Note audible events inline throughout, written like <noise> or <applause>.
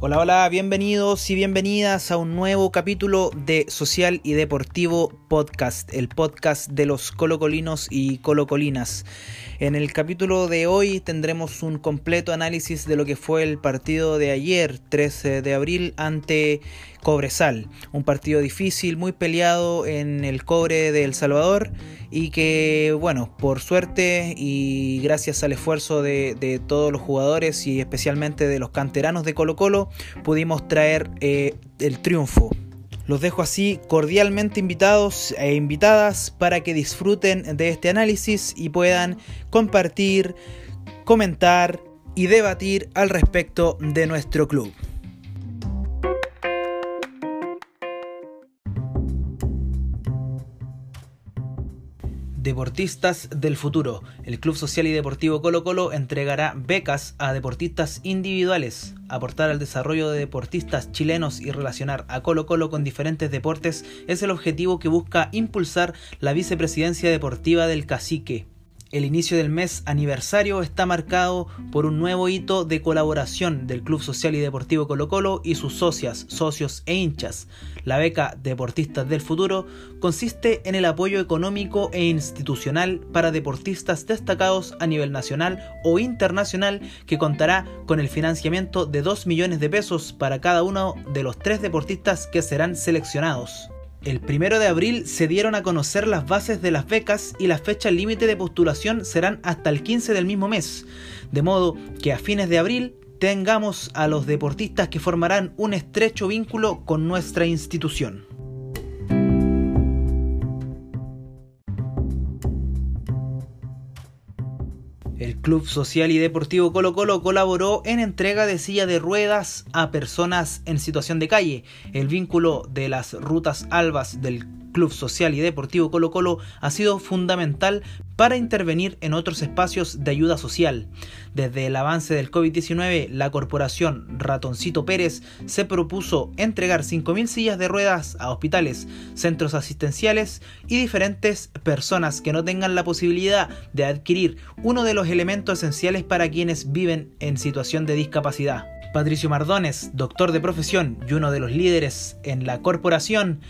Hola, hola, bienvenidos y bienvenidas a un nuevo capítulo de Social y Deportivo Podcast, el podcast de los colocolinos y colocolinas. En el capítulo de hoy tendremos un completo análisis de lo que fue el partido de ayer, 13 de abril, ante Cobresal. Un partido difícil, muy peleado en el cobre de El Salvador y que, bueno, por suerte y gracias al esfuerzo de, todos los jugadores y especialmente de los canteranos de Colo Colo, pudimos traer eh, el triunfo. Los dejo así cordialmente invitados e invitadas para que disfruten de este análisis y puedan compartir, comentar y debatir al respecto de nuestro club. Deportistas del Futuro. El Club Social y Deportivo Colo Colo entregará becas a deportistas individuales. Aportar al desarrollo de deportistas chilenos y relacionar a Colo Colo con diferentes deportes es el objetivo que busca impulsar la vicepresidencia deportiva del cacique. El inicio del mes aniversario está marcado por un nuevo hito de colaboración del Club Social y Deportivo Colo Colo y sus socias, socios e hinchas. La beca Deportistas del Futuro consiste en el apoyo económico e institucional para deportistas destacados a nivel nacional o internacional que contará con el financiamiento de 2 millones de pesos para cada uno de los tres deportistas que serán seleccionados. El primero de abril se dieron a conocer las bases de las becas y la fecha límite de postulación serán hasta el 15 del mismo mes, de modo que a fines de abril tengamos a los deportistas que formarán un estrecho vínculo con nuestra institución. El Club Social y Deportivo Colo Colo colaboró en entrega de silla de ruedas a personas en situación de calle. El vínculo de las rutas albas del Club Social y Deportivo Colo Colo ha sido fundamental para intervenir en otros espacios de ayuda social. Desde el avance del COVID-19, la corporación Ratoncito Pérez se propuso entregar 5.000 sillas de ruedas a hospitales, centros asistenciales y diferentes personas que no tengan la posibilidad de adquirir uno de los elementos esenciales para quienes viven en situación de discapacidad. Patricio Mardones, doctor de profesión y uno de los líderes en la corporación,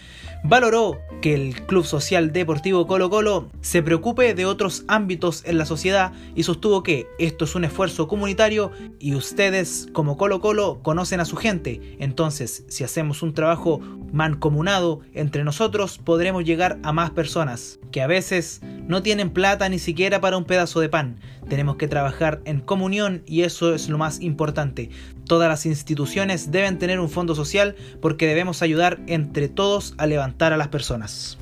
valoró que el Club Social Deportivo Colo Colo se preocupe de otros ámbitos en la sociedad y sostuvo que esto es un esfuerzo comunitario y ustedes como Colo Colo conocen a su gente. Entonces, si hacemos un trabajo mancomunado entre nosotros, podremos llegar a más personas que a veces no tienen plata ni siquiera para un pedazo de pan. Tenemos que trabajar en comunión y eso es lo más importante. Todas las instituciones deben tener un fondo social porque debemos ayudar entre todos a levantar a las personas.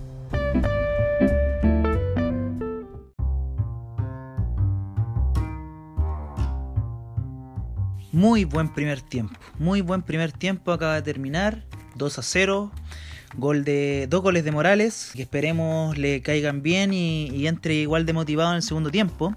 Muy buen primer tiempo, muy buen primer tiempo acaba de terminar, 2 a 0, gol de dos goles de Morales, que esperemos le caigan bien y, entre igual de motivado en el segundo tiempo.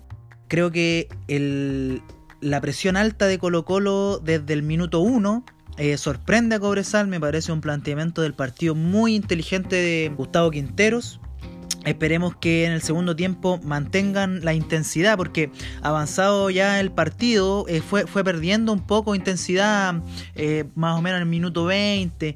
Creo que el, la presión alta de Colo Colo desde el minuto 1 eh, sorprende a Cobresal, me parece un planteamiento del partido muy inteligente de Gustavo Quinteros. Esperemos que en el segundo tiempo mantengan la intensidad, porque avanzado ya el partido eh, fue, fue perdiendo un poco intensidad, eh, más o menos en el minuto 20,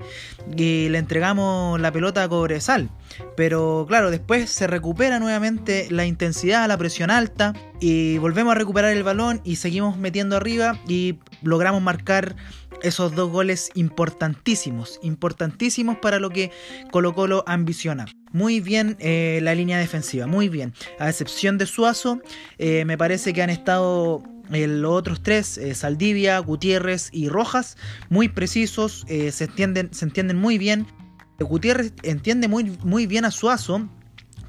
y le entregamos la pelota a Cobresal. Pero claro, después se recupera nuevamente la intensidad, la presión alta, y volvemos a recuperar el balón y seguimos metiendo arriba y logramos marcar esos dos goles importantísimos, importantísimos para lo que Colo Colo ambiciona. Muy bien eh, la línea defensiva, muy bien. A excepción de Suazo, eh, me parece que han estado eh, los otros tres, Saldivia, Gutiérrez y Rojas, muy precisos, se, entienden, se entienden muy bien. Gutiérrez entiende muy, muy bien a Suazo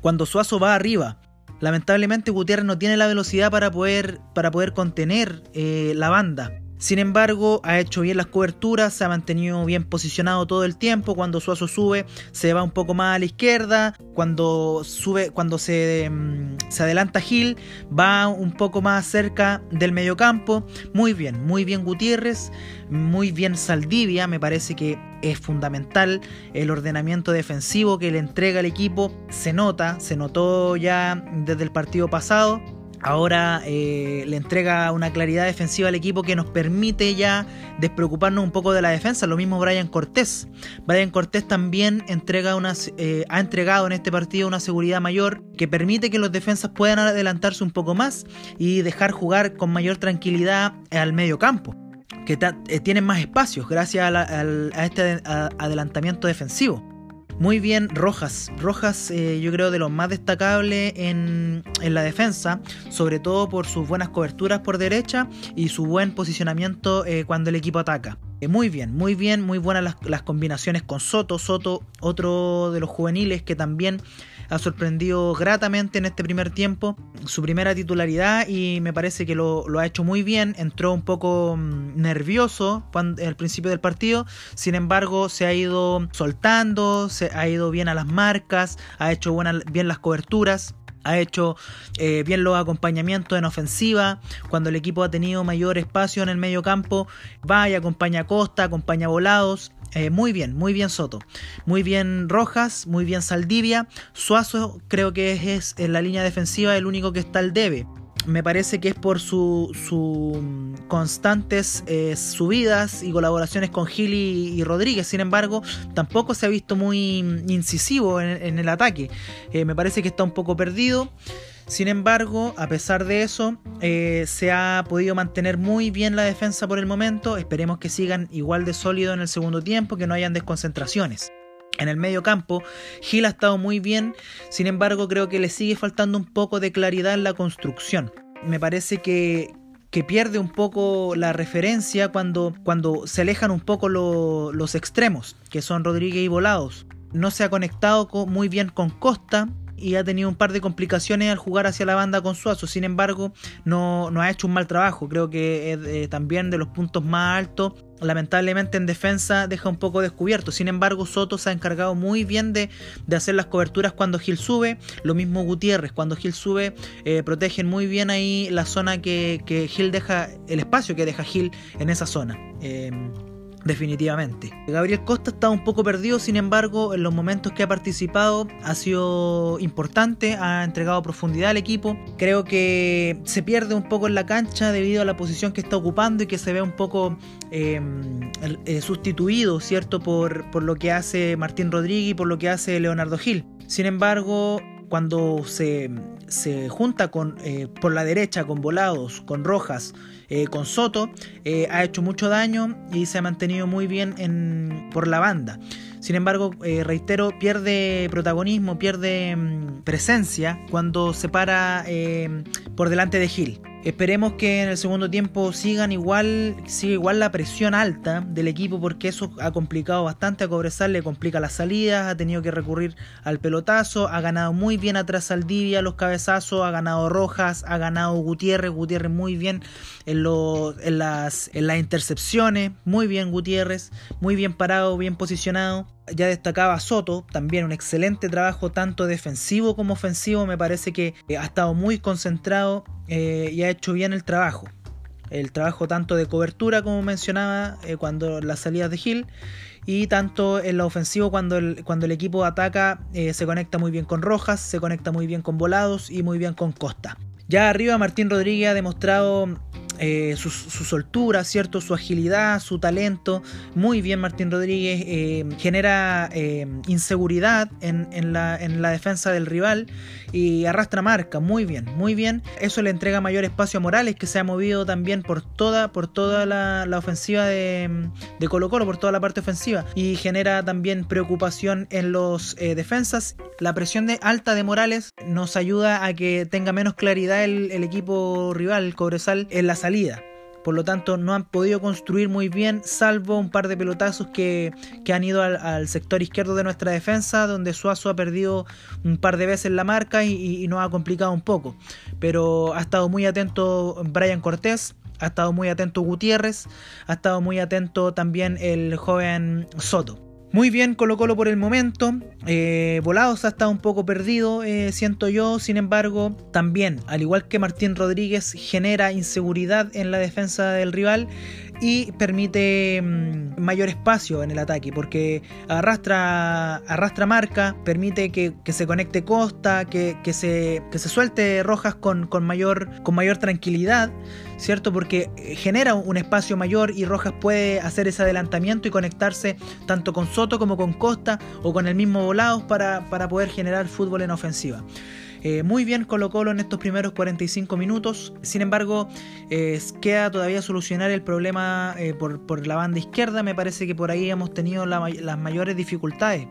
cuando Suazo va arriba. Lamentablemente Gutiérrez no tiene la velocidad para poder, para poder contener la banda. Sin embargo, ha hecho bien las coberturas, se ha mantenido bien posicionado todo el tiempo. Cuando Suazo sube, se va un poco más a la izquierda. Cuando sube, cuando se, mm, se adelanta Gil, va un poco más cerca del mediocampo. Muy bien, muy bien Gutiérrez, muy bien Saldivia. Me parece que es fundamental el ordenamiento defensivo que le entrega el equipo. Se nota, se notó ya desde el partido pasado ahora eh, le entrega una claridad defensiva al equipo que nos permite ya despreocuparnos un poco de la defensa. Lo mismo Brian Cortés. Brian Cortés también entrega eh, ha entregado en este partido una seguridad mayor que permite que los defensas puedan adelantarse un poco más y dejar jugar con mayor tranquilidad al medio campo que eh, tienen más espacios gracias a este adelantamiento defensivo. Muy bien Rojas. Rojas eh, yo creo de lo más destacable en, la defensa, sobre todo por sus buenas coberturas por derecha y su buen posicionamiento eh, cuando el equipo ataca. Eh, muy bien, muy bien, muy buenas las, combinaciones con Soto. Soto, otro de los juveniles que también ha sorprendido gratamente en este primer tiempo. Su primera titularidad y me parece que lo, ha hecho muy bien. Entró un poco mm, nervioso al principio del partido. Sin embargo, se ha ido soltando, se ha ido bien a las marcas, ha hecho bien las coberturas ha hecho eh, bien los acompañamientos en ofensiva, cuando el equipo ha tenido mayor espacio en el medio campo, va y acompaña Costa, acompaña Volados, eh, muy bien, muy bien Soto. Muy bien Rojas, muy bien Saldivia. Suazo creo que es, en la línea defensiva el único que está al debe. Me parece que es por sus su constantes eh, subidas y colaboraciones con Gil y, Rodríguez. Sin embargo, tampoco se ha visto muy incisivo en, el ataque. Eh, me parece que está un poco perdido. Sin embargo, a pesar de eso, eh, se ha podido mantener muy bien la defensa por el momento. Esperemos que sigan igual de sólido en el segundo tiempo, que no hayan desconcentraciones. En el medio campo, Gil ha estado muy bien, sin embargo creo que le sigue faltando un poco de claridad en la construcción. Me parece que, pierde un poco la referencia cuando, cuando se alejan un poco los extremos, que son Rodríguez y Volados. No se ha conectado muy bien con Costa, y ha tenido un par de complicaciones al jugar hacia la banda con Suazo. Sin embargo, no, ha hecho un mal trabajo. Creo que es eh, también de los puntos más altos. Lamentablemente en defensa deja un poco descubierto. Sin embargo, Soto se ha encargado muy bien de, hacer las coberturas cuando Gil sube. Lo mismo Gutiérrez. Cuando Gil sube, eh, protegen muy bien ahí la zona que, que, Gil deja, el espacio que deja Gil en esa zona. Eh, definitivamente. Gabriel Costa está un poco perdido, sin embargo, en los momentos que ha participado ha sido importante, ha entregado profundidad al equipo. Creo que se pierde un poco en la cancha debido a la posición que está ocupando y que se ve un poco em, eh, sustituido, ¿cierto? Por, por lo que hace Martín Rodríguez y por lo que hace Leonardo Gil. Sin embargo, cuando se, junta con, eh, por la derecha con Volados, con Rojas, eh, con Soto, eh, ha hecho mucho daño y se ha mantenido muy bien en, por la banda. Sin embargo, reitero, pierde protagonismo, pierde mm, presencia cuando se para por delante de Gil. Esperemos que en el segundo tiempo sigan igual, siga igual la presión alta del equipo porque eso ha complicado bastante. A Cobresal, le complica las salidas, ha tenido que recurrir al pelotazo, ha ganado muy bien atrás Saldivia los cabezazos, ha ganado Rojas, ha ganado Gutiérrez, Gutiérrez muy bien en, en, las, en las intercepciones, muy bien Gutiérrez, muy bien parado, bien posicionado ya destacaba Soto, también un excelente trabajo tanto defensivo como ofensivo, me parece que eh, ha estado muy concentrado eh, y ha hecho bien el trabajo. El trabajo tanto de cobertura como mencionaba eh, cuando las salidas de Gil y tanto en la ofensivo cuando el, cuando el equipo ataca se conecta muy bien con Rojas, se conecta muy bien con Volados y muy bien con Costa. Ya arriba Martín Rodríguez ha demostrado eh, su, soltura, ¿cierto? Su agilidad, su talento. Muy bien Martín Rodríguez. Eh, genera eh, inseguridad en, la, defensa del rival y arrastra marca. Muy bien, muy bien. Eso le entrega mayor espacio a Morales que se ha movido también por toda, la, ofensiva de, Colo Colo, por toda la parte ofensiva. Y genera también preocupación en los defensas. La presión de, alta de Morales nos ayuda a que tenga menos claridad el, el equipo rival, el Cobresal, en la salida por lo tanto, no han podido construir muy bien, salvo un par de pelotazos que, han ido al, sector izquierdo de nuestra defensa, donde Suazo ha perdido un par de veces la marca y, nos ha complicado un poco. Pero ha estado muy atento Brian Cortés, ha estado muy atento Gutiérrez, ha estado muy atento también el joven Soto. Muy bien Colo Colo por el momento. Eh, Volados ha estado un poco perdido, eh, siento yo. Sin embargo, también, al igual que Martín Rodríguez, genera inseguridad en la defensa del rival. Y permite mm, mayor espacio en el ataque porque arrastra, arrastra marca, permite que, se conecte Costa, que, se, se suelte Rojas con, con, mayor, con mayor tranquilidad, ¿cierto? Porque genera un espacio mayor y Rojas puede hacer ese adelantamiento y conectarse tanto con Soto como con Costa o con el mismo Volados para, para poder generar fútbol en ofensiva. Eh, muy bien Colo Colo en estos primeros 45 minutos. Sin embargo, eh, queda todavía solucionar el problema eh, por, la banda izquierda. Me parece que por ahí hemos tenido las mayores dificultades.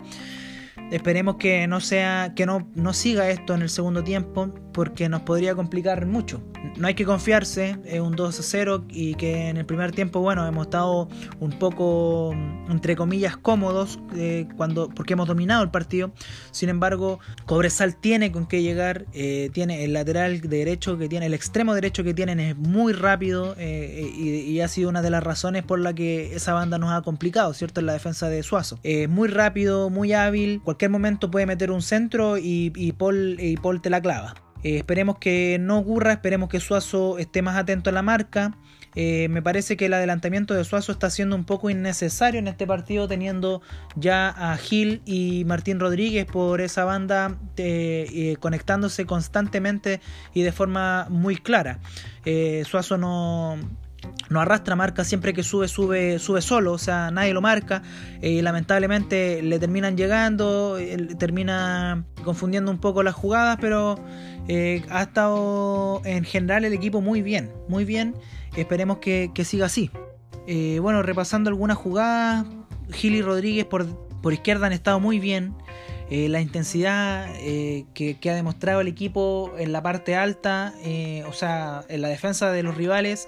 Esperemos que no sea, que no, no siga esto en el segundo tiempo, porque nos podría complicar mucho. No hay que confiarse, es un 2 a 0 y que en el primer tiempo, bueno, hemos estado un poco, entre comillas, cómodos eh, cuando, porque hemos dominado el partido. Sin embargo, Cobresal tiene con qué llegar, eh, tiene el lateral derecho que tiene, el extremo derecho que tienen es muy rápido eh, y, ha sido una de las razones por la que esa banda nos ha complicado, ¿cierto? En la defensa de Suazo. muy rápido, muy hábil, cualquier momento puede meter un centro y, Paul, y Paul te la clava. Eh, esperemos que no ocurra, esperemos que Suazo esté más atento a la marca. Eh, me parece que el adelantamiento de Suazo está siendo un poco innecesario en este partido, teniendo ya a Gil y Martín Rodríguez por esa banda eh, conectándose constantemente y de forma muy clara. Suazo no, no arrastra marca siempre que sube, sube, sube solo, o sea, nadie lo marca y lamentablemente le terminan llegando, termina confundiendo un poco las jugadas, pero eh, ha estado en general el equipo muy bien, muy bien. Esperemos que, siga así. Eh, bueno, repasando algunas jugadas, Gili Rodríguez por, por izquierda han estado muy bien. Eh, la intensidad eh, que, ha demostrado el equipo en la parte alta, eh, o sea, en la defensa de los rivales,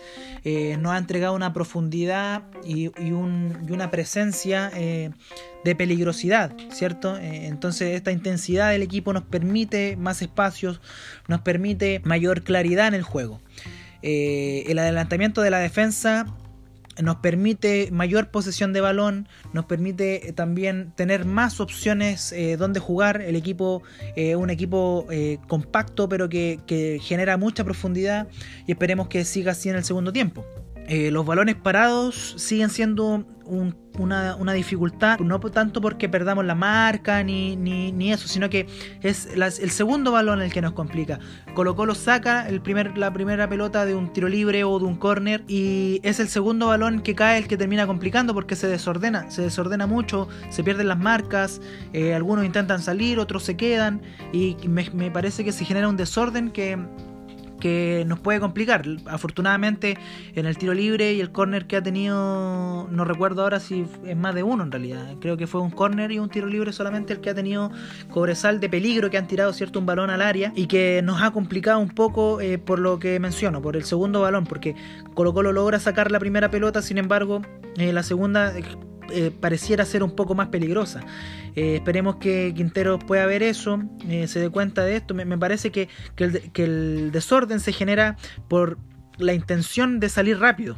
nos ha entregado una profundidad y, una presencia de peligrosidad, ¿cierto? entonces esta intensidad del equipo nos permite más espacios, nos permite mayor claridad en el juego. el adelantamiento de la defensa nos permite mayor posesión de balón, nos permite eh, también tener más opciones eh, donde jugar. El equipo eh, un equipo compacto, pero que, que, genera mucha profundidad y esperemos que siga así en el segundo tiempo. Los balones parados siguen siendo una, dificultad, no tanto porque perdamos la marca ni, ni, eso, sino que es el segundo balón el que nos complica. Colo Colo saca el primer, la primera pelota de un tiro libre o de un córner y es el segundo balón que cae el que termina complicando porque se desordena, se desordena mucho, se pierden las marcas, eh, algunos intentan salir, otros se quedan y me parece que se genera un desorden que que nos puede complicar. Afortunadamente en el tiro libre y el córner que ha tenido, no recuerdo ahora si es más de uno en realidad, creo que fue un córner y un tiro libre solamente el que ha tenido Cobresal de peligro, que han tirado cierto un balón al área y que nos ha complicado un poco eh, por lo que menciono, por el segundo balón, porque Colo Colo logra sacar la primera pelota, sin embargo eh, la segunda eh, pareciera ser un poco más peligrosa. Eh, esperemos que Quintero pueda ver eso, eh, se dé cuenta de esto. Me, parece que, el, desorden se genera por la intención de salir rápido.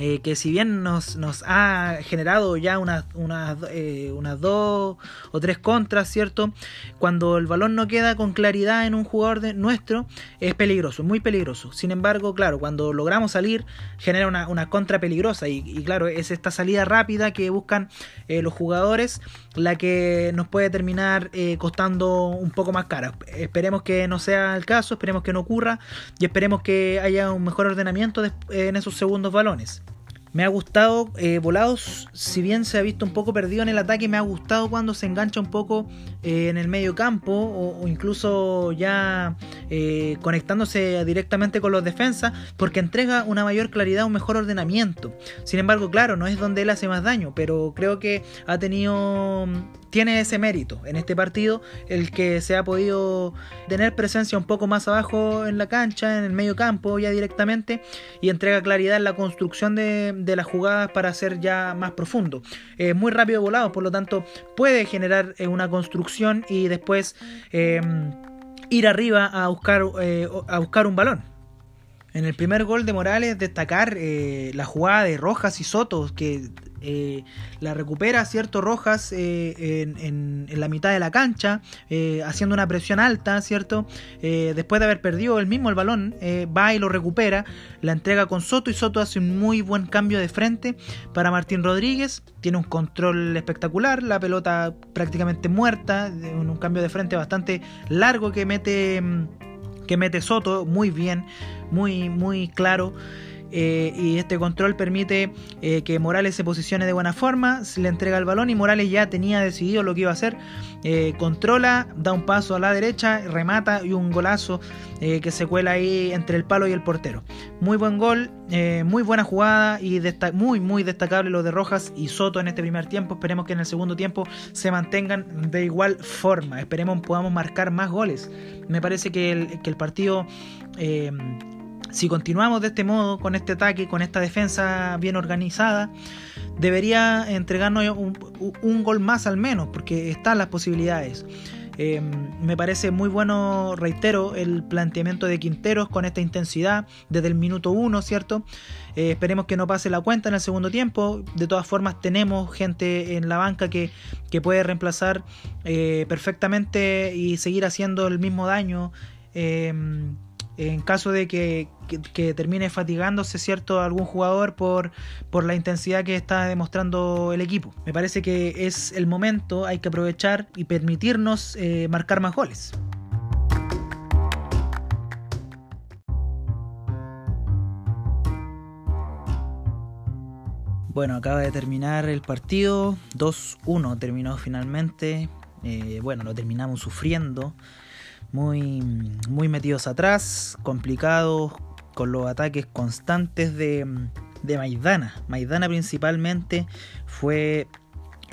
Eh, que si bien nos, nos, ha generado ya unas, unas, eh, unas dos o tres contras, ¿cierto? Cuando el balón no queda con claridad en un jugador de, nuestro, es peligroso, muy peligroso. Sin embargo, claro, cuando logramos salir, genera una, una contra peligrosa y, claro, es esta salida rápida que buscan eh, los jugadores la que nos puede terminar costando un poco más cara. Esperemos que no sea el caso, esperemos que no ocurra y esperemos que haya un mejor ordenamiento en esos segundos balones. Me ha gustado eh, Volados, si bien se ha visto un poco perdido en el ataque, me ha gustado cuando se engancha un poco eh, en el medio campo o, incluso ya eh, conectándose directamente con los defensas porque entrega una mayor claridad, un mejor ordenamiento. Sin embargo, claro, no es donde él hace más daño, pero creo que ha tenido tiene ese mérito en este partido el que se ha podido tener presencia un poco más abajo en la cancha, en el medio campo ya directamente y entrega claridad en la construcción de, las jugadas para ser ya más profundo. Es muy rápido volado, por lo tanto puede generar eh, una construcción y después em, ir arriba a buscar, eh, a buscar un balón. En el primer gol de Morales destacar eh, la jugada de Rojas y Soto que eh, la recupera, ¿cierto? Rojas eh, en, la mitad de la cancha, eh, haciendo una presión alta, ¿cierto? después de haber perdido el mismo el balón, va y lo recupera, la entrega con Soto y Soto hace un muy buen cambio de frente para Martín Rodríguez, tiene un control espectacular, la pelota prácticamente muerta, un cambio de frente bastante largo que mete que mete Soto muy bien, muy muy claro. Eh, y este control permite eh, que Morales se posicione de buena forma, le entrega el balón y Morales ya tenía decidido lo que iba a hacer, eh, controla, da un paso a la derecha, remata y un golazo que se cuela ahí entre el palo y el portero. Muy buen gol, muy buena jugada y muy muy destacable lo de Rojas y Soto en este primer tiempo, esperemos que en el segundo tiempo se mantengan de igual forma, esperemos podamos marcar más goles. Me parece que el partido si continuamos de este modo, con este ataque, con esta defensa bien organizada, debería entregarnos un, gol más al menos, porque están las posibilidades. Eh, me parece muy bueno, reitero, el planteamiento de Quinteros con esta intensidad desde el minuto uno, ¿cierto? Eh, esperemos que no pase la cuenta en el segundo tiempo. De todas formas, tenemos gente en la banca que, puede reemplazar eh, perfectamente y seguir haciendo el mismo daño en caso de que, termine fatigándose cierto algún jugador por, por la intensidad que está demostrando el equipo. Me parece que es el momento, hay que aprovechar y permitirnos eh, marcar más goles. Bueno, acaba de terminar el partido, 2-1 terminó finalmente. Eh, bueno, lo terminamos sufriendo muy, muy metidos atrás, complicados, con los ataques constantes de, de Maidana. Maidana principalmente fue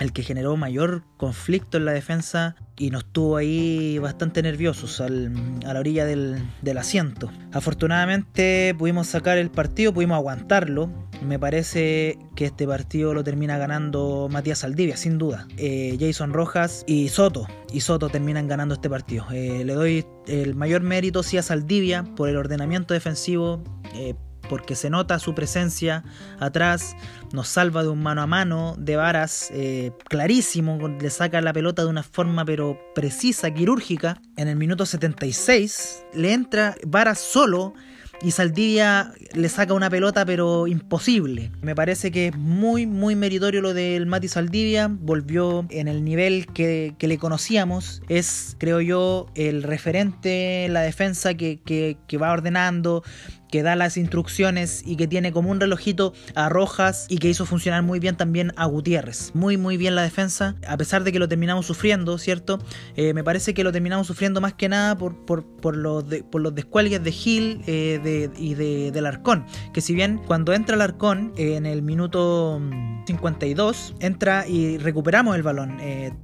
el que generó mayor conflicto en la defensa y nos tuvo ahí bastante nerviosos a la orilla del, asiento. Afortunadamente pudimos sacar el partido, pudimos aguantarlo. Me parece que este partido lo termina ganando Matías Aldivia, sin duda. Eh, Jason Rojas y Soto. Y Soto terminan ganando este partido. Eh, le doy el mayor mérito sí a Saldivia por el ordenamiento defensivo. Eh, porque se nota su presencia atrás, nos salva de un mano a mano de varas eh, clarísimo, le saca la pelota de una forma pero precisa, quirúrgica. En el minuto 76 le entra varas solo y Saldivia le saca una pelota pero imposible. Me parece que es muy muy meritorio lo del Mati Saldivia, volvió en el nivel que, le conocíamos, es creo yo el referente, la defensa que, que va ordenando, que da las instrucciones y que tiene como un relojito a Rojas y que hizo funcionar muy bien también a Gutiérrez. Muy, muy bien la defensa, a pesar de que lo terminamos sufriendo, ¿cierto? Eh, me parece que lo terminamos sufriendo más que nada por, por, los, por los descuelgues de Gil eh, y de, del Arcón. Que si bien cuando entra el Arcón eh, en el minuto 52, entra y recuperamos el balón.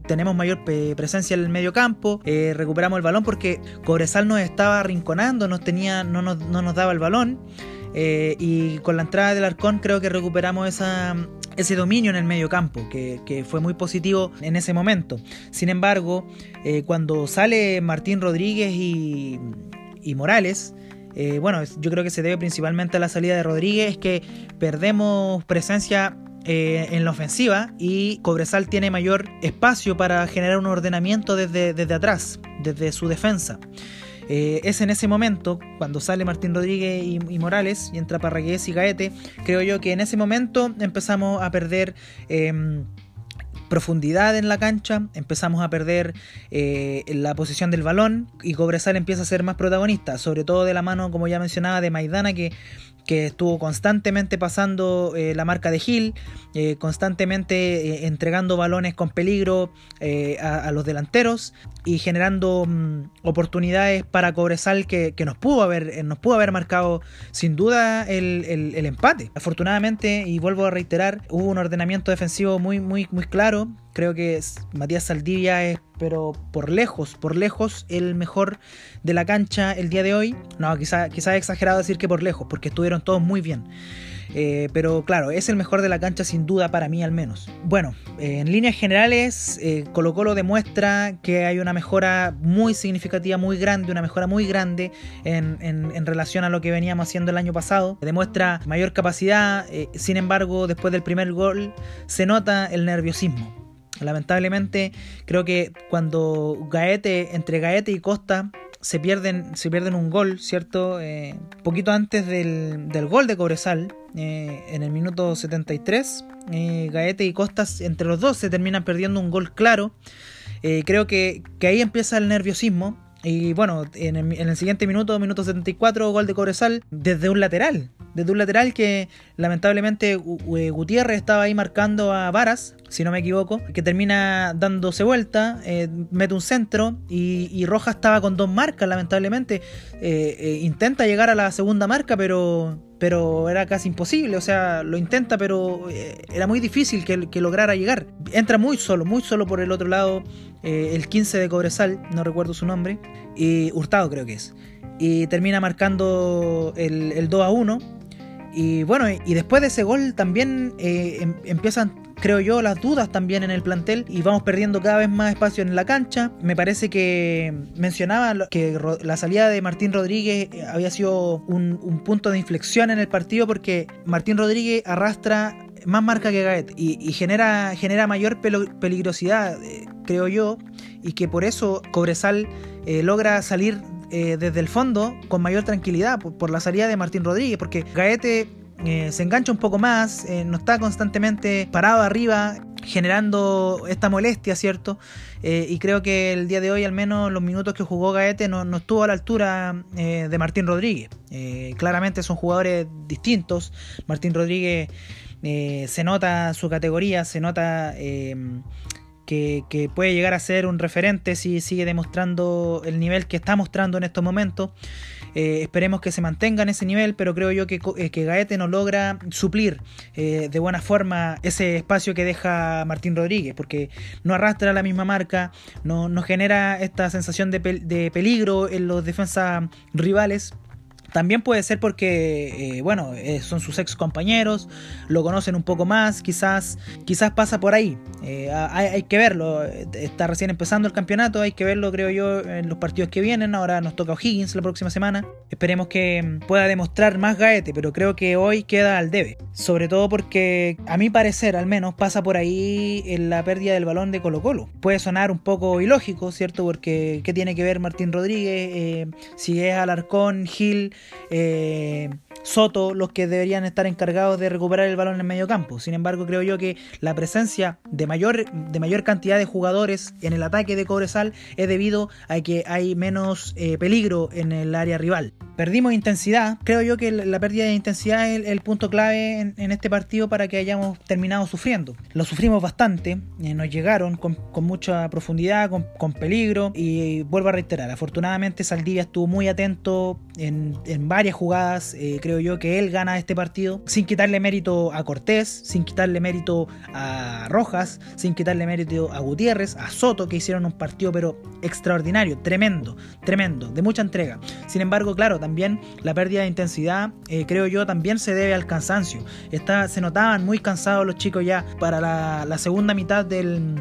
tenemos mayor presencia en el medio campo, recuperamos el balón porque Cobresal nos estaba arrinconando, nos tenía, no, no nos daba el balón eh, y con la entrada del Arcón creo que recuperamos esa, ese dominio en el medio campo, que, fue muy positivo en ese momento. Sin embargo, eh, cuando sale Martín Rodríguez y, Morales, eh, bueno, yo creo que se debe principalmente a la salida de Rodríguez, que perdemos presencia en la ofensiva y Cobresal tiene mayor espacio para generar un ordenamiento desde, desde atrás, desde su defensa. Eh, es en ese momento, cuando sale Martín Rodríguez y, Morales y entra Parragués y Gaete, creo yo que en ese momento empezamos a perder em, profundidad en la cancha, empezamos a perder eh, la posición del balón y Cobresal empieza a ser más protagonista, sobre todo de la mano, como ya mencionaba, de Maidana, que que estuvo constantemente pasando eh, la marca de Gil, eh, constantemente eh, entregando balones con peligro a, los delanteros y generando mm, oportunidades para Cobresal que, nos, pudo haber, nos pudo haber marcado sin duda el, empate. Afortunadamente, y vuelvo a reiterar, hubo un ordenamiento defensivo muy, muy, muy claro Creo que Matías Saldivia es, pero por lejos, por lejos, el mejor de la cancha el día de hoy. No, quizá, quizá es exagerado decir que por lejos, porque estuvieron todos muy bien. Eh, pero claro, es el mejor de la cancha sin duda para mí al menos. Bueno, eh, en líneas generales, eh, Colo Colo demuestra que hay una mejora muy significativa, muy grande, una mejora muy grande en, en relación a lo que veníamos haciendo el año pasado. Demuestra mayor capacidad, sin embargo, después del primer gol se nota el nerviosismo. Lamentablemente, creo que cuando Gaete, entre Gaete y Costa, se pierden, se pierden un gol, ¿cierto? Eh, poquito antes del, del, gol de Cobresal, eh, en el minuto 73, eh, Gaete y Costas, entre los dos, se terminan perdiendo un gol claro. Eh, creo que, que, ahí empieza el nerviosismo. Y bueno, en el, en el, siguiente minuto, minuto 74, gol de Cobresal desde un lateral. Desde un lateral que lamentablemente Gutiérrez estaba ahí marcando a Varas, si no me equivoco, que termina dándose vuelta, eh, mete un centro y, y, Rojas estaba con dos marcas, lamentablemente. Eh, eh, intenta llegar a la segunda marca, pero, pero era casi imposible. O sea, lo intenta, pero era muy difícil que, que, lograra llegar. Entra muy solo, muy solo por el otro lado, el 15 de Cobresal, no recuerdo su nombre, y Hurtado creo que es. Y termina marcando el, el 2 a 1 y bueno, y después de ese gol también eh, em, empiezan, creo yo, las dudas también en el plantel y vamos perdiendo cada vez más espacio en la cancha. Me parece que mencionaba que la salida de Martín Rodríguez eh, había sido un, un punto de inflexión en el partido porque Martín Rodríguez arrastra más marca que Gaet y, y, genera, genera mayor peligrosidad, eh, creo yo, y que por eso Cobresal eh, logra salir eh, desde el fondo con mayor tranquilidad por, por, la salida de Martín Rodríguez, porque Gaete eh, se engancha un poco más, eh, no está constantemente parado arriba, generando esta molestia, ¿cierto? Y creo que el día de hoy, al menos los minutos que jugó Gaete, no estuvo a la altura de Martín Rodríguez. claramente son jugadores distintos. Martín Rodríguez se nota su categoría, se nota que, puede llegar a ser un referente si sigue demostrando el nivel que está mostrando en estos momentos. Eh, esperemos que se mantenga en ese nivel, pero creo yo que, eh, que Gaete no logra suplir eh, de buena forma ese espacio que deja Martín Rodríguez, porque no arrastra la misma marca, no, no genera esta sensación de, de peligro en los defensas rivales. También puede ser porque, eh, bueno, eh, son sus ex compañeros, lo conocen un poco más, quizás, quizás pasa por ahí. Eh, hay, que verlo, está recién empezando el campeonato, hay que verlo, creo yo, en los partidos que vienen. Ahora nos toca O'Higgins la próxima semana. Esperemos que pueda demostrar más Gaete, pero creo que hoy queda al debe. Sobre todo porque, a mi parecer, al menos, pasa por ahí en la pérdida del balón de Colo Colo. Puede sonar un poco ilógico, ¿cierto? Porque, ¿qué tiene que ver Martín Rodríguez? si es Alarcón, Gil eh, Soto los que deberían estar encargados de recuperar el balón en el medio campo. Sin embargo, creo yo que la presencia de mayor, de mayor cantidad de jugadores en el ataque de Cobresal es debido a que hay menos eh, peligro en el área rival. Perdimos intensidad. Creo yo que la pérdida de intensidad es el, punto clave en, este partido para que hayamos terminado sufriendo. Lo sufrimos bastante. Eh, nos llegaron con, mucha profundidad, con, peligro. Y vuelvo a reiterar, afortunadamente Saldivia estuvo muy atento en, en varias jugadas. Eh, creo yo que él gana este partido sin quitarle mérito a Cortés, sin quitarle mérito a Rojas, sin quitarle mérito a Gutiérrez, a Soto, que hicieron un partido pero extraordinario, tremendo, tremendo, de mucha entrega. Sin embargo, claro, también la pérdida de intensidad, eh, creo yo, también se debe al cansancio. Está, se notaban muy cansados los chicos ya para la, la segunda mitad del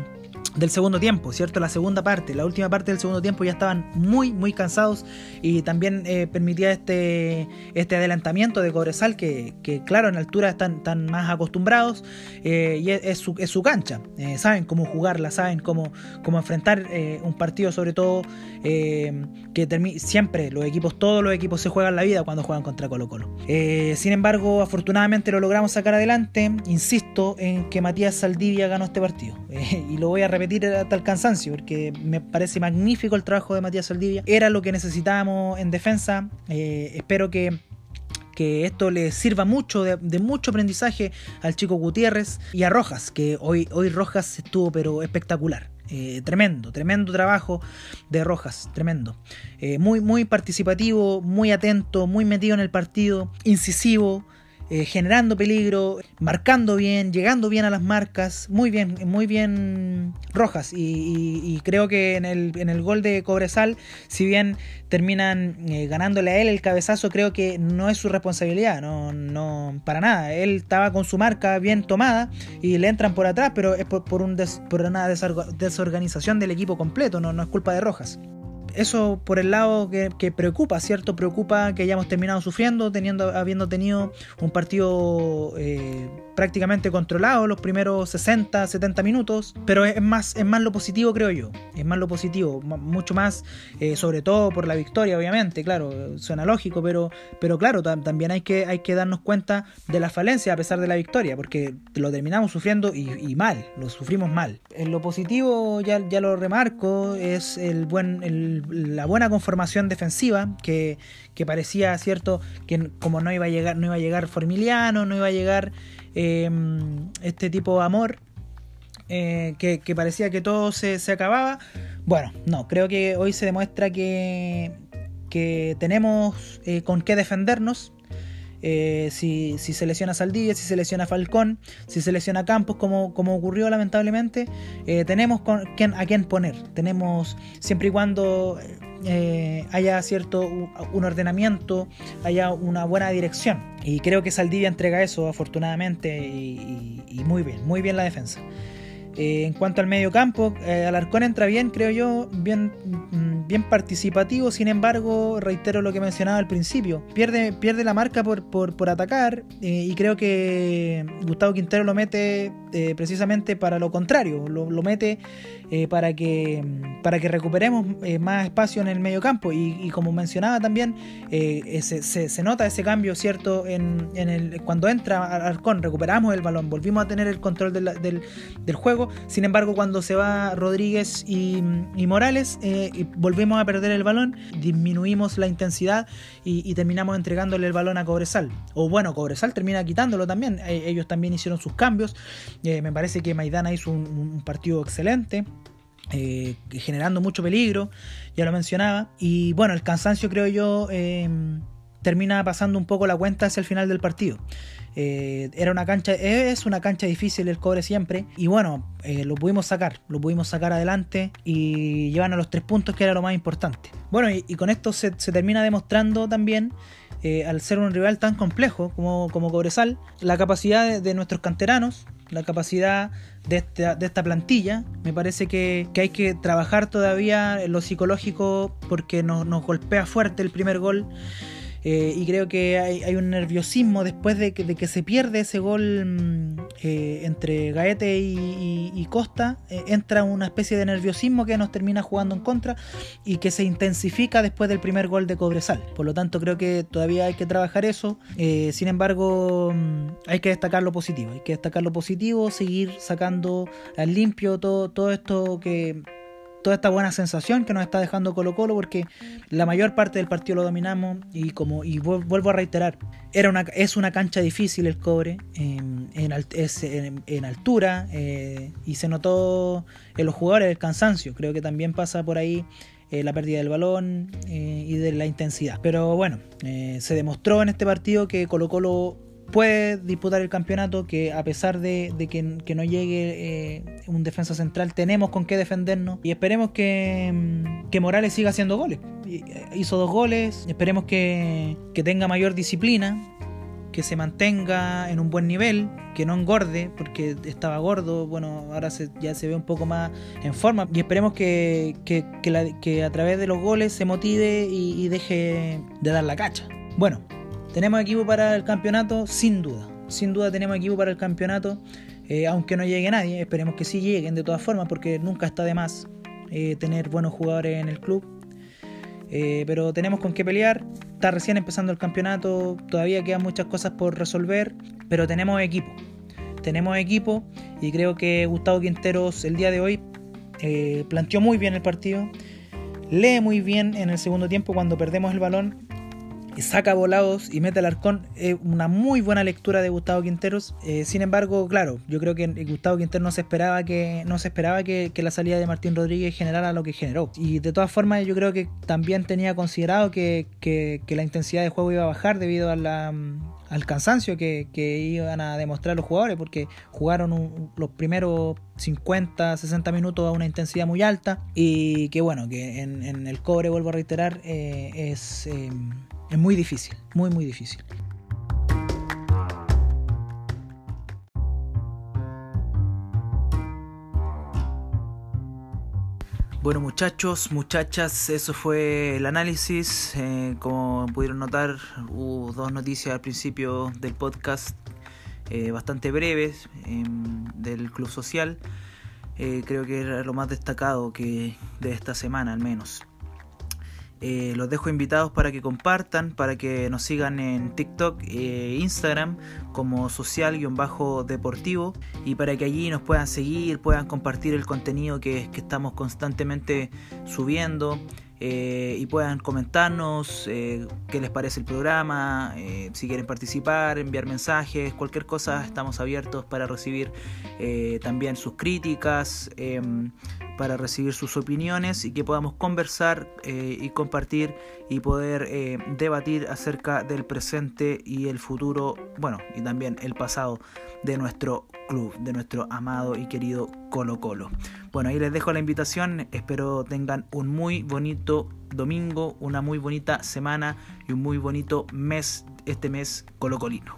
del segundo tiempo, ¿cierto? La segunda parte, la última parte del segundo tiempo ya estaban muy, muy cansados y también eh, permitía este, este adelantamiento de Cobresal que, que, claro, en altura están, están más acostumbrados eh, y es, su, es, su, cancha, eh, saben cómo jugarla, saben cómo, cómo enfrentar un partido sobre todo que siempre los equipos, todos los equipos se juegan la vida cuando juegan contra Colo Colo. sin embargo, afortunadamente lo logramos sacar adelante, insisto en que Matías Saldivia ganó este partido <laughs> y lo voy a repetir hasta el cansancio, porque me parece magnífico el trabajo de Matías Saldivia. Era lo que necesitábamos en defensa. Eh, espero que que esto le sirva mucho, de, de, mucho aprendizaje al chico Gutiérrez y a Rojas, que hoy, hoy Rojas estuvo pero espectacular. Eh, tremendo, tremendo trabajo de Rojas, tremendo. Eh, muy, muy participativo, muy atento, muy metido en el partido, incisivo. Eh, generando peligro, marcando bien, llegando bien a las marcas, muy bien, muy bien rojas. Y, creo que en el, en el, gol de Cobresal, si bien terminan eh, ganándole a él el cabezazo, creo que no es su responsabilidad, no, no, para nada. Él estaba con su marca bien tomada y le entran por atrás, pero es por, un por una desorganización del equipo completo, no, no es culpa de Rojas eso por el lado que, preocupa, ¿cierto? Preocupa que hayamos terminado sufriendo, teniendo, habiendo tenido un partido eh, prácticamente controlado los primeros 60, 70 minutos, pero es más, es más lo positivo, creo yo. Es más lo positivo, mucho más, eh, sobre todo por la victoria, obviamente, claro, suena lógico, pero, pero claro, también hay que, hay que darnos cuenta de la falencia a pesar de la victoria, porque lo terminamos sufriendo y, mal, lo sufrimos mal. En lo positivo, ya, ya lo remarco, es el buen, la buena conformación defensiva que, parecía cierto que como no iba a llegar no iba a llegar Formiliano no iba a llegar em, este tipo de amor eh, que, parecía que todo se, acababa. Bueno no creo que hoy se demuestra que, que tenemos eh, con qué defendernos eh, si, si, se lesiona Saldivia, si se lesiona Falcón, si se lesiona Campos, como, como ocurrió lamentablemente, eh, tenemos con, a quién poner. Tenemos, siempre y cuando eh, haya cierto un ordenamiento, haya una buena dirección. Y creo que Saldivia entrega eso, afortunadamente, y muy bien, muy bien la defensa. Eh, en cuanto al medio campo, eh, Alarcón entra bien, creo yo, bien, mm, bien participativo, sin embargo, reitero lo que mencionaba al principio, pierde, pierde la marca por, por, atacar eh, y creo que Gustavo Quintero lo mete precisamente para lo contrario, lo, lo mete eh, para, que, para que recuperemos eh, más espacio en el medio campo. Y, como mencionaba también, eh, se, se, nota ese cambio, ¿cierto? En, en, el, cuando entra Arcón, recuperamos el balón, volvimos a tener el control del, del, juego. Sin embargo, cuando se va Rodríguez y, Morales, volvemos a perder el balón, disminuimos la intensidad y, terminamos entregándole el balón a Cobresal. O bueno, Cobresal termina quitándolo también. ellos también hicieron sus cambios. me parece que Maidana hizo un partido excelente. Eh, generando mucho peligro, ya lo mencionaba. Y bueno, el cansancio creo yo termina pasando un poco la cuenta hacia el final del partido. Eh, era una cancha, es una cancha difícil el cobre siempre. Y bueno, eh, lo pudimos sacar, lo pudimos sacar adelante y llevan a los tres puntos que era lo más importante. Bueno, y, con esto se, termina demostrando también al ser un rival tan complejo como, como Cobresal, la capacidad de nuestros canteranos, la capacidad de esta, plantilla. Me parece que, hay que trabajar todavía en lo psicológico porque nos, nos golpea fuerte el primer gol. Eh, y creo que hay, un nerviosismo después de que, se pierde ese gol mm, eh, entre Gaete y, Costa. Eh, entra una especie de nerviosismo que nos termina jugando en contra y que se intensifica después del primer gol de Cobresal. Por lo tanto, creo que todavía hay que trabajar eso. sin embargo, mm, hay que destacar lo positivo. Hay que destacar lo positivo, seguir sacando al limpio todo, todo esto que toda esta buena sensación que nos está dejando Colo Colo porque la mayor parte del partido lo dominamos y como y vuelvo a reiterar era una es una cancha difícil el cobre en, en, altura eh, y se notó en los jugadores el cansancio. Creo que también pasa por ahí eh, la pérdida del balón eh, y de la intensidad. Pero bueno se demostró en este partido que Colo Colo puede disputar el campeonato, que a pesar de, que, no llegue eh, un defensa central, tenemos con qué defendernos y esperemos que, mm, que Morales siga haciendo goles. Eh, hizo dos goles, esperemos que, tenga mayor disciplina, que se mantenga en un buen nivel, que no engorde, porque estaba gordo, bueno, ahora ya se ve un poco más en forma, y esperemos que, que, a través de los goles se motive y deje de dar la cacha. Bueno, ¿Tenemos equipo para el campeonato? Sin duda. Sin duda tenemos equipo para el campeonato. Eh, aunque no llegue nadie, esperemos que sí lleguen de todas formas, porque nunca está de más eh, tener buenos jugadores en el club. Eh, pero tenemos con qué pelear. Está recién empezando el campeonato, todavía quedan muchas cosas por resolver, pero tenemos equipo. Tenemos equipo y creo que Gustavo Quinteros el día de hoy planteó muy bien el partido. Lee muy bien en el segundo tiempo cuando perdemos el balón saca volados y mete al arcón. Es una muy buena lectura de Gustavo Quinteros. Eh, sin embargo, claro, yo creo que Gustavo Quinteros no se esperaba que, no se esperaba que, la salida de Martín Rodríguez generara lo que generó. Y de todas formas, yo creo que también tenía considerado que, la intensidad de juego iba a bajar debido a la, al cansancio que, iban a demostrar los jugadores, porque jugaron los primeros 50, 60 minutos a una intensidad muy alta y que bueno, que en, el cobre, vuelvo a reiterar, eh, es, eh, es muy difícil, muy, muy difícil. Bueno muchachos, muchachas, eso fue el análisis. Eh, como pudieron notar, hubo dos noticias al principio del podcast eh, bastante breves em, del Club Social. Eh, creo que era lo más destacado que de esta semana al menos. Eh, los dejo invitados para que compartan, para que nos sigan en TikTok e Instagram como social-deportivo y para que allí nos puedan seguir, puedan compartir el contenido que, que estamos constantemente subiendo. Eh, y puedan comentarnos qué les parece el programa, si quieren participar, enviar mensajes, cualquier cosa, estamos abiertos para recibir también sus críticas, em, para recibir sus opiniones y que podamos conversar y compartir y poder debatir acerca del presente y el futuro, bueno, y también el pasado de nuestro club, de nuestro amado y querido Colo Colo. Bueno, ahí les dejo la invitación, espero tengan un muy bonito domingo, una muy bonita semana y un muy bonito mes, este mes colocolino.